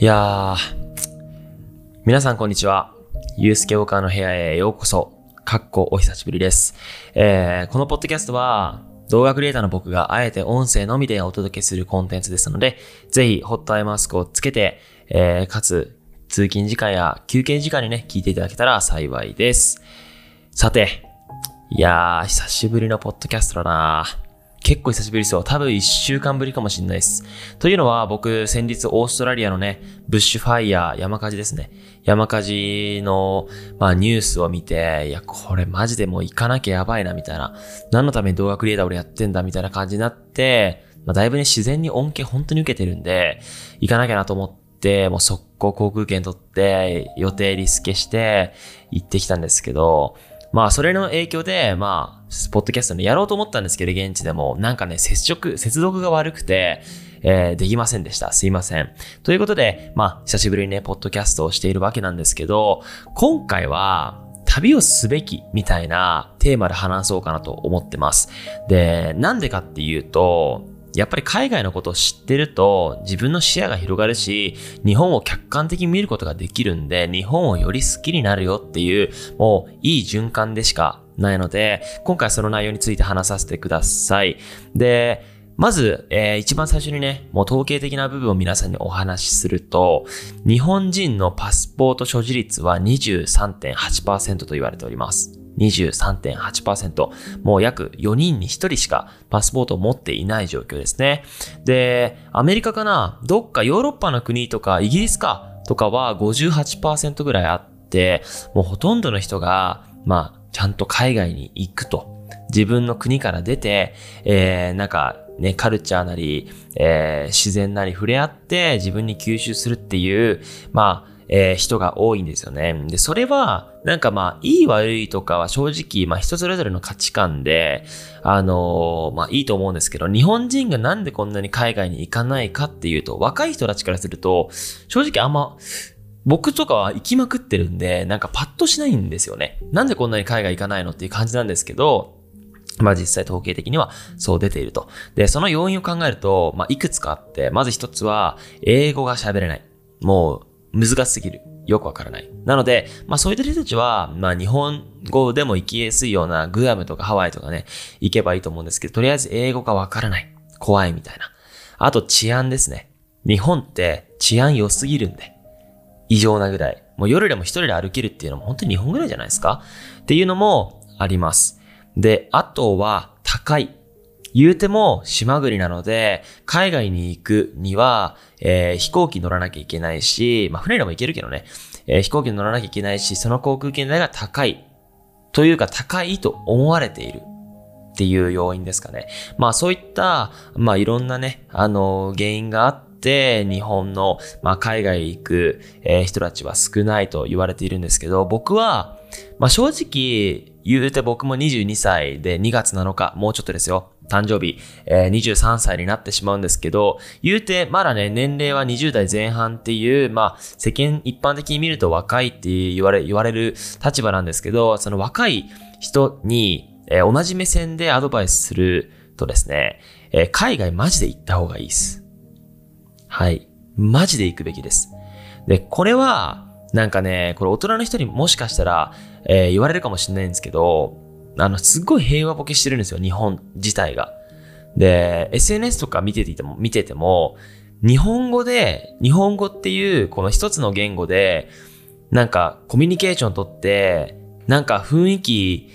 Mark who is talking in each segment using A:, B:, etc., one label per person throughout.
A: いやー、皆さんこんにちは。ゆうすけおかの部屋へようこそ。かっこお久しぶりです。えー、このポッドキャストは、動画クリエイターの僕があえて音声のみでお届けするコンテンツですので、ぜひホットアイマスクをつけて、えー、かつ通勤時間や休憩時間にね、聞いていただけたら幸いです。さて、いやー、久しぶりのポッドキャストだな結構久しぶりですよ。多分一週間ぶりかもしれないです。というのは僕先日オーストラリアのね、ブッシュファイヤー、山火事ですね。山火事の、まあ、ニュースを見て、いや、これマジでもう行かなきゃやばいな、みたいな。何のために動画クリエイター俺やってんだ、みたいな感じになって、まあ、だいぶね、自然に恩恵本当に受けてるんで、行かなきゃなと思って、もう速攻航空券取って、予定リスケして、行ってきたんですけど、まあ、それの影響で、まあ、ポッドキャストね、やろうと思ったんですけど、現地でも、なんかね、接触、接続が悪くて、えーできませんでした。すいません。ということで、まあ、久しぶりにね、ポッドキャストをしているわけなんですけど、今回は、旅をすべきみたいなテーマで話そうかなと思ってます。で、なんでかっていうと、やっぱり海外のことを知ってると自分の視野が広がるし、日本を客観的に見ることができるんで、日本をより好きになるよっていう、もういい循環でしかないので、今回その内容について話させてください。で、まず、えー一番最初にね、もう統計的な部分を皆さんにお話しすると、日本人のパスポート所持率は23.8%と言われております。23.8%。もう約4人に1人しかパスポートを持っていない状況ですね。で、アメリカかな？どっかヨーロッパの国とかイギリスか？とかは58%ぐらいあって、もうほとんどの人が、まあ、ちゃんと海外に行くと。自分の国から出て、えー、なんかね、カルチャーなり、えー自然なり触れ合って自分に吸収するっていう、まあ、えー人が多いんですよね。で、それは、なんかまあ、いい悪いとかは正直、まあ人それぞれの価値観で、あのーまあいいと思うんですけど、日本人がなんでこんなに海外に行かないかっていうと、若い人たちからすると、正直あんま、僕とかは行きまくってるんで、なんかパッとしないんですよね。なんでこんなに海外行かないのっていう感じなんですけど、まあ実際統計的にはそう出ていると。で、その要因を考えると、まあいくつかあって、まず一つは、英語が喋れない。もう難しすぎる。よくわからない。なので、まあそういった人たちは、まあ日本語でも行きやすいようなグアムとかハワイとかね、行けばいいと思うんですけど、とりあえず英語がわからない。怖いみたいな。あと治安ですね。日本って治安良すぎるんで。異常なぐらい。もう夜でも一人で歩けるっていうのも本当に日本ぐらいじゃないですか？っていうのもあります。で、あとは高い。言うても島国なので、海外に行くには、えー飛行機乗らなきゃいけないし、まあ船でも行けるけどね、えー飛行機乗らなきゃいけないし、その航空券代が高い。というか高いと思われている。っていう要因ですかね。まあそういった、まあいろんなね、あの、原因があって、日本の、まあ海外行く、えー人たちは少ないと言われているんですけど、僕は、まあ正直、言うて僕も22歳で2月7日、もうちょっとですよ。誕生日、えー23歳になってしまうんですけど、言うて、まだね、年齢は20代前半っていう、まあ、世間一般的に見ると若いって言われ、言われる立場なんですけど、その若い人に、えー同じ目線でアドバイスするとですね、えー海外マジで行った方がいいです。はい。マジで行くべきです。で、これは、なんかね、これ大人の人にもしかしたら、えー言われるかもしれないんですけど、あの、すっごい平和ボケしてるんですよ、日本自体が。で、SNS とか見てても、見てても、日本語で、日本語っていう、この一つの言語で、なんか、コミュニケーション取って、なんか雰囲気、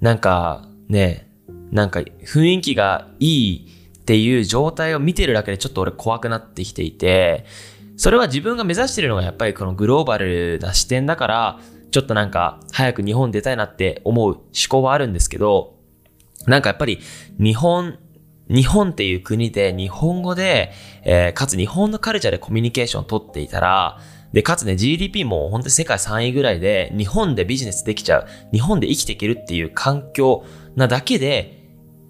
A: なんかね、なんか雰囲気がいいっていう状態を見てるだけでちょっと俺怖くなってきていて、それは自分が目指してるのがやっぱりこのグローバルな視点だから、ちょっとなんか早く日本出たいなって思う思考はあるんですけど、なんかやっぱり日本、日本っていう国で日本語で、えーかつ日本のカルチャーでコミュニケーションを取っていたら、で、かつね、GDP も本当に世界3位ぐらいで、日本でビジネスできちゃう、日本で生きていけるっていう環境なだけで、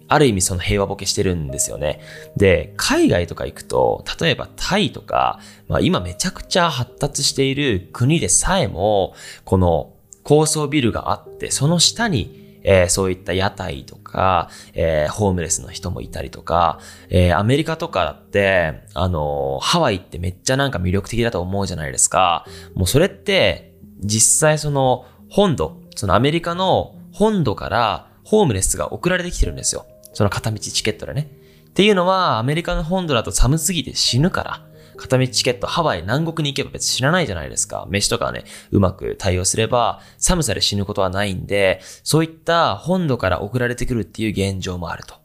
A: ある意味その平和ボケしてるんですよね。で、海外とか行くと、例えばタイとか、まあ今めちゃくちゃ発達している国でさえも、この高層ビルがあって、その下に、えー、そういった屋台とか、えー、ホームレスの人もいたりとか、えー、アメリカとかだって、あのハワイってめっちゃなんか魅力的だと思うじゃないですか。もうそれって、実際その本土、そのアメリカの本土からホームレスが送られてきてるんですよ。その片道チケットでね。っていうのは、アメリカの本土だと寒すぎて死ぬから、片道チケット、ハワイ、南国に行けば別に知らないじゃないですか。飯とかね、うまく対応すれば、寒さで死ぬことはないんで、そういった本土から送られてくるっていう現状もあると。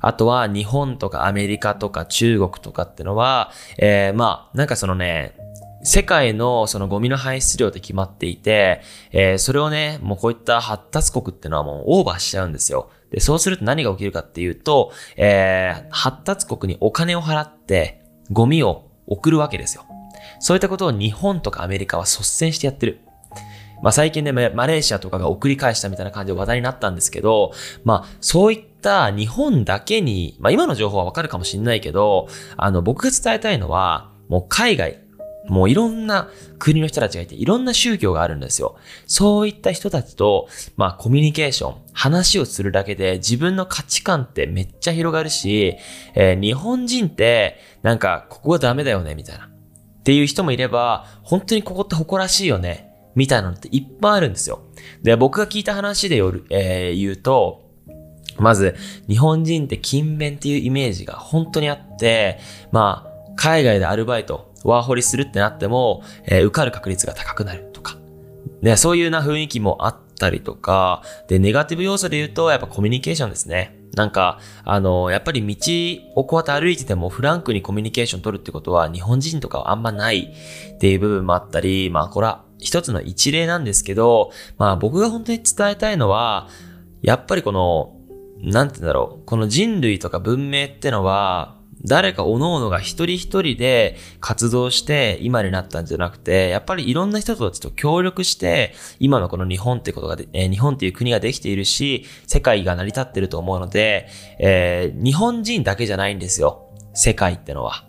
A: あとは、日本とかアメリカとか中国とかってのは、えー、まあ、なんかそのね、世界のそのゴミの排出量って決まっていて、えー、それをね、もうこういった発達国ってのはもうオーバーしちゃうんですよ。で、そうすると何が起きるかっていうと、えー、発達国にお金を払って、ゴミを送るわけですよ。そういったことを日本とかアメリカは率先してやってる。まあ最近ね、マレーシアとかが送り返したみたいな感じで話題になったんですけど、まあそういった日本だけに、まあ今の情報はわかるかもしれないけど、あの僕が伝えたいのは、もう海外、もういろんな国の人たちがいて、いろんな宗教があるんですよ。そういった人たちと、まあコミュニケーション、話をするだけで自分の価値観ってめっちゃ広がるし、えー、日本人ってなんかここはダメだよね、みたいな。っていう人もいれば、本当にここって誇らしいよね、みたいなのっていっぱいあるんですよ。で、僕が聞いた話でよる、えー、言うと、まず、日本人って勤勉っていうイメージが本当にあって、まあ、海外でアルバイト、ワーホリするってなっても、えー、受かる確率が高くなるとか。ね、そういうな雰囲気もあったりとか、で、ネガティブ要素で言うと、やっぱコミュニケーションですね。なんか、あの、やっぱり道をこうやって歩いててもフランクにコミュニケーション取るってことは日本人とかはあんまないっていう部分もあったり、まあこれは一つの一例なんですけど、まあ僕が本当に伝えたいのは、やっぱりこの、なんて言うんだろう、この人類とか文明ってのは、誰か各々が一人一人で活動して今になったんじゃなくて、やっぱりいろんな人たちと協力して、今のこの日本ってことがで、えー、日本っていう国ができているし、世界が成り立ってると思うので、えー、日本人だけじゃないんですよ。世界ってのは。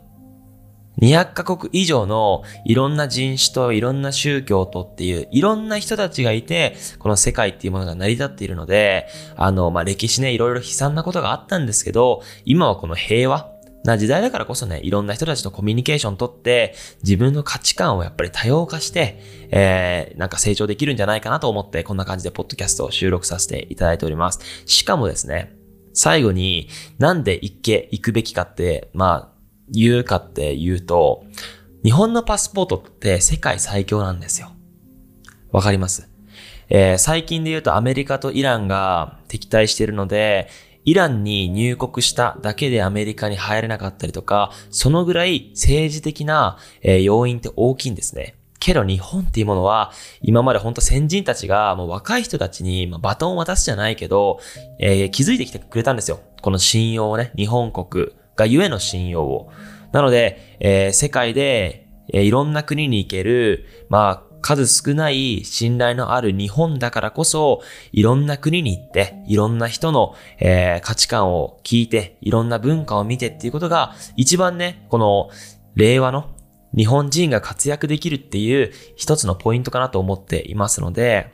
A: 200カ国以上のいろんな人種といろんな宗教とっていういろんな人たちがいて、この世界っていうものが成り立っているので、あの、まあ、歴史ね、いろいろ悲惨なことがあったんですけど、今はこの平和、な時代だからこそね、いろんな人たちとコミュニケーション取って、自分の価値観をやっぱり多様化して、えー、なんか成長できるんじゃないかなと思って、こんな感じでポッドキャストを収録させていただいております。しかもですね、最後になんで行け、行くべきかって、まあ、言うかって言うと、日本のパスポートって世界最強なんですよ。わかります？えー、最近で言うとアメリカとイランが敵対しているので、イランに入国しただけでアメリカに入れなかったりとか、そのぐらい政治的な、え、要因って大きいんですね。けど日本っていうものは、今まで本当先人たちがもう若い人たちに、ま、バトンを渡すじゃないけど、えー、気づいてきてくれたんですよ。この信用をね、日本国がゆえの信用を。なので、えー、世界で、え、いろんな国に行ける、まあ、数少ない信頼のある日本だからこそ、いろんな国に行って、いろんな人の、えー、価値観を聞いて、いろんな文化を見てっていうことが、一番ね、この令和の日本人が活躍できるっていう一つのポイントかなと思っていますので、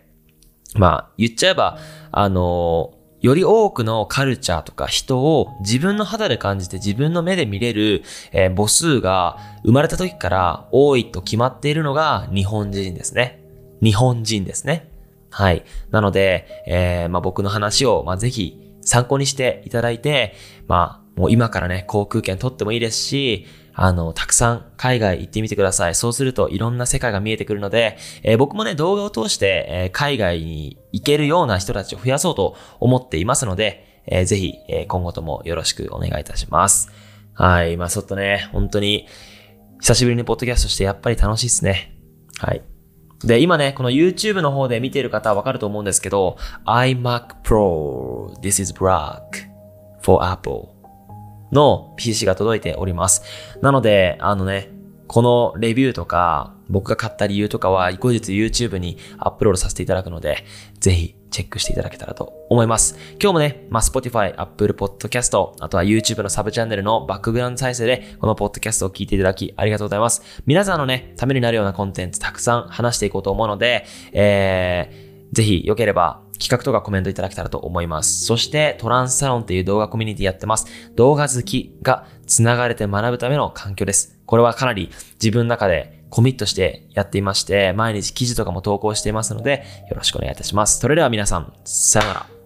A: まあ、言っちゃえば、あのより多くのカルチャーとか人を自分の肌で感じて自分の目で見れる、えー、母数が生まれた時から多いと決まっているのが日本人ですね。日本人ですね。はい。なので、えー、まあ、僕の話を、まあ、ぜひ参考にしていただいて、まあ、もう今からね、航空券取ってもいいですし、あの、たくさん海外行ってみてください。そうするといろんな世界が見えてくるので、えー、僕もね、動画を通して、えー、海外に行けるような人たちを増やそうと思っていますので、えー、ぜひ、え今後ともよろしくお願いいたします。はい。まあ、ちょっとね、本当に、久しぶりにポッドキャストしてやっぱり楽しいっすね。はい。で、今ね、この YouTube の方で見ている方はわかると思うんですけど、iMac Pro, this is black for Apple の PC が届いております。なので、あのね、このレビューとか、僕が買った理由とかは後日 YouTube にアップロードさせていただくので、ぜひチェックしていただけたらと思います。今日もね、まあ、Spotify、Apple Podcast、あとは YouTube のサブチャンネルのバックグラウンド再生でこのポッドキャストを聞いていただきありがとうございます。皆さんのね、ためになるようなコンテンツたくさん話していこうと思うので、えー、ぜひ良ければ企画とかコメントいただけたらと思います。そして、トランスサロンっていう動画コミュニティやってます。動画好きが繋がれて学ぶための環境です。これはかなり自分の中でコミットしてやっていまして、毎日記事とかも投稿していますので、よろしくお願いいたします。それでは皆さん、さよなら。